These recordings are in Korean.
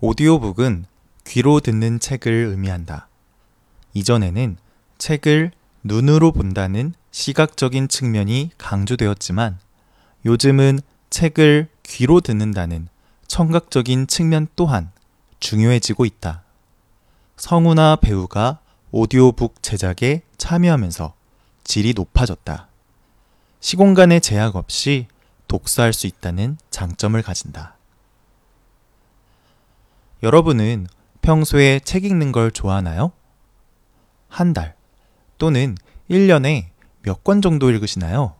오디오북은 귀로 듣는 책을 의미한다. 이전에는 책을 눈으로 본다는 시각적인 측면이 강조되었지만 요즘은 책을 귀로 듣는다는 청각적인 측면 또한 중요해지고 있다. 성우나 배우가 오디오북 제작에 참여하면서 질이 높아졌다. 시공간의 제약 없이 독서할 수 있다는 장점을 가진다. 여러분은 평소에 책 읽는 걸 좋아하나요? 한 달 또는 1년에 몇 권 정도 읽으시나요?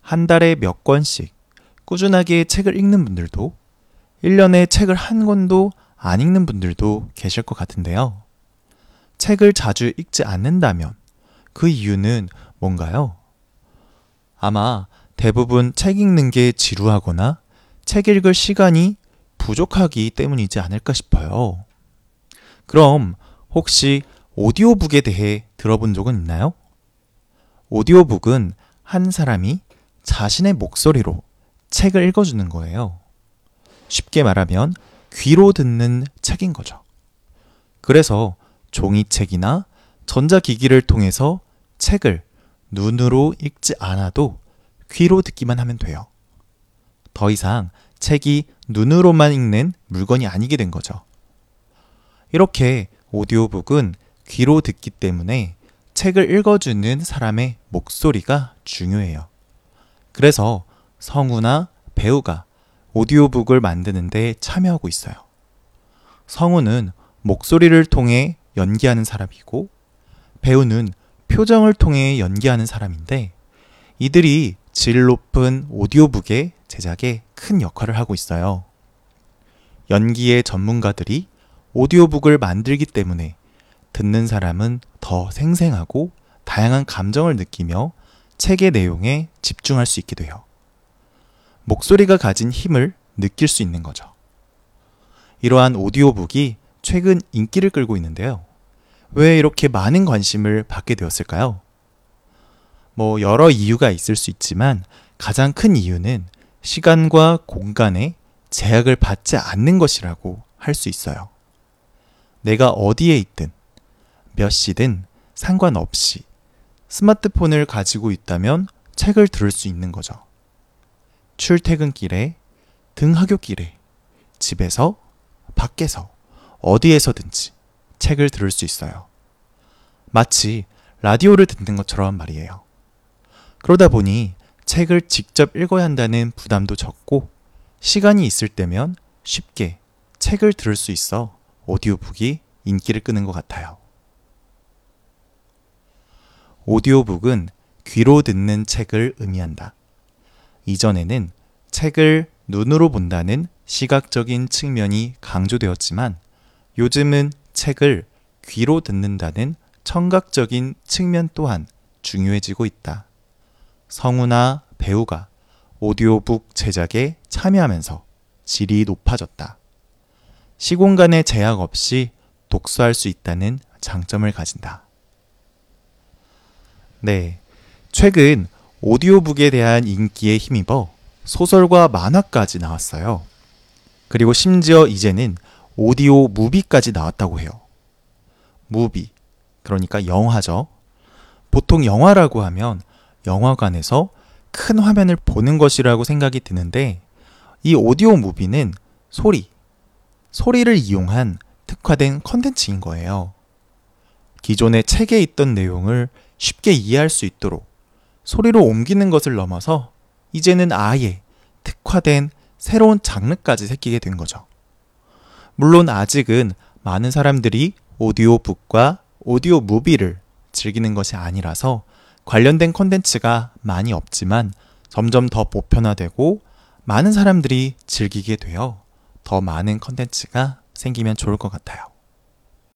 한 달에 몇 권씩 꾸준하게 책을 읽는 분들도 1년에 책을 한 권도 안 읽는 분들도 계실 것 같은데요. 책을 자주 읽지 않는다면 그 이유는 뭔가요? 아마 대부분 책 읽는 게 지루하거나 책 읽을 시간이 부족하기 때문이지 않을까 싶어요. 그럼 혹시 오디오북에 대해 들어본 적은 있나요? 오디오북은 한 사람이 자신의 목소리로 책을 읽어주는 거예요. 쉽게 말하면 귀로 듣는 책인 거죠. 그래서 종이책이나 전자기기를 통해서 책을 눈으로 읽지 않아도 귀로 듣기만 하면 돼요. 더 이상 책이 눈으로만 읽는 물건이 아니게 된 거죠. 이렇게 오디오북은 귀로 듣기 때문에 책을 읽어주는 사람의 목소리가 중요해요. 그래서 성우나 배우가 오디오북을 만드는데 참여하고 있어요. 성우는 목소리를 통해 연기하는 사람이고 배우는 표정을 통해 연기하는 사람인데 이들이 질 높은 오디오북의 제작에 큰 역할을 하고 있어요. 연기의 전문가들이 오디오북을 만들기 때문에 듣는 사람은 더 생생하고 다양한 감정을 느끼며 책의 내용에 집중할 수 있게 돼요. 목소리가 가진 힘을 느낄 수 있는 거죠. 이러한 오디오북이 최근 인기를 끌고 있는데요. 왜 이렇게 많은 관심을 받게 되었을까요? 뭐 여러 이유가 있을 수 있지만 가장 큰 이유는 시간과 공간에 제약을 받지 않는 것이라고 할 수 있어요. 내가 어디에 있든 몇 시든 상관없이 스마트폰을 가지고 있다면 책을 들을 수 있는 거죠. 출퇴근길에, 등하굣길에, 집에서, 밖에서, 어디에서든지 책을 들을 수 있어요. 마치 라디오를 듣는 것처럼 말이에요. 그러다 보니 책을 직접 읽어야 한다는 부담도 적고 시간이 있을 때면 쉽게 책을 들을 수 있어 오디오북이 인기를 끄는 것 같아요. 오디오북은 귀로 듣는 책을 의미한다. 이전에는 책을 눈으로 본다는 시각적인 측면이 강조되었지만 요즘은 책을 귀로 듣는다는 청각적인 측면 또한 중요해지고 있다. 성우나 배우가 오디오북 제작에 참여하면서 질이 높아졌다. 시공간의 제약 없이 독서할 수 있다는 장점을 가진다. 네. 최근 오디오북에 대한 인기에 힘입어 소설과 만화까지 나왔어요. 그리고 심지어 이제는 오디오 무비까지 나왔다고 해요. 무비. 그러니까 영화죠. 보통 영화라고 하면 영화관에서 큰 화면을 보는 것이라고 생각이 드는데 이 오디오 무비는 소리, 소리를 이용한 특화된 컨텐츠인 거예요. 기존의 책에 있던 내용을 쉽게 이해할 수 있도록 소리로 옮기는 것을 넘어서 이제는 아예 특화된 새로운 장르까지 새끼게 된 거죠. 물론 아직은 많은 사람들이 오디오북과 오디오 무비를 즐기는 것이 아니라서 관련된 콘텐츠가 많이 없지만 점점 더 보편화되고 많은 사람들이 즐기게 되어 더 많은 콘텐츠가 생기면 좋을 것 같아요.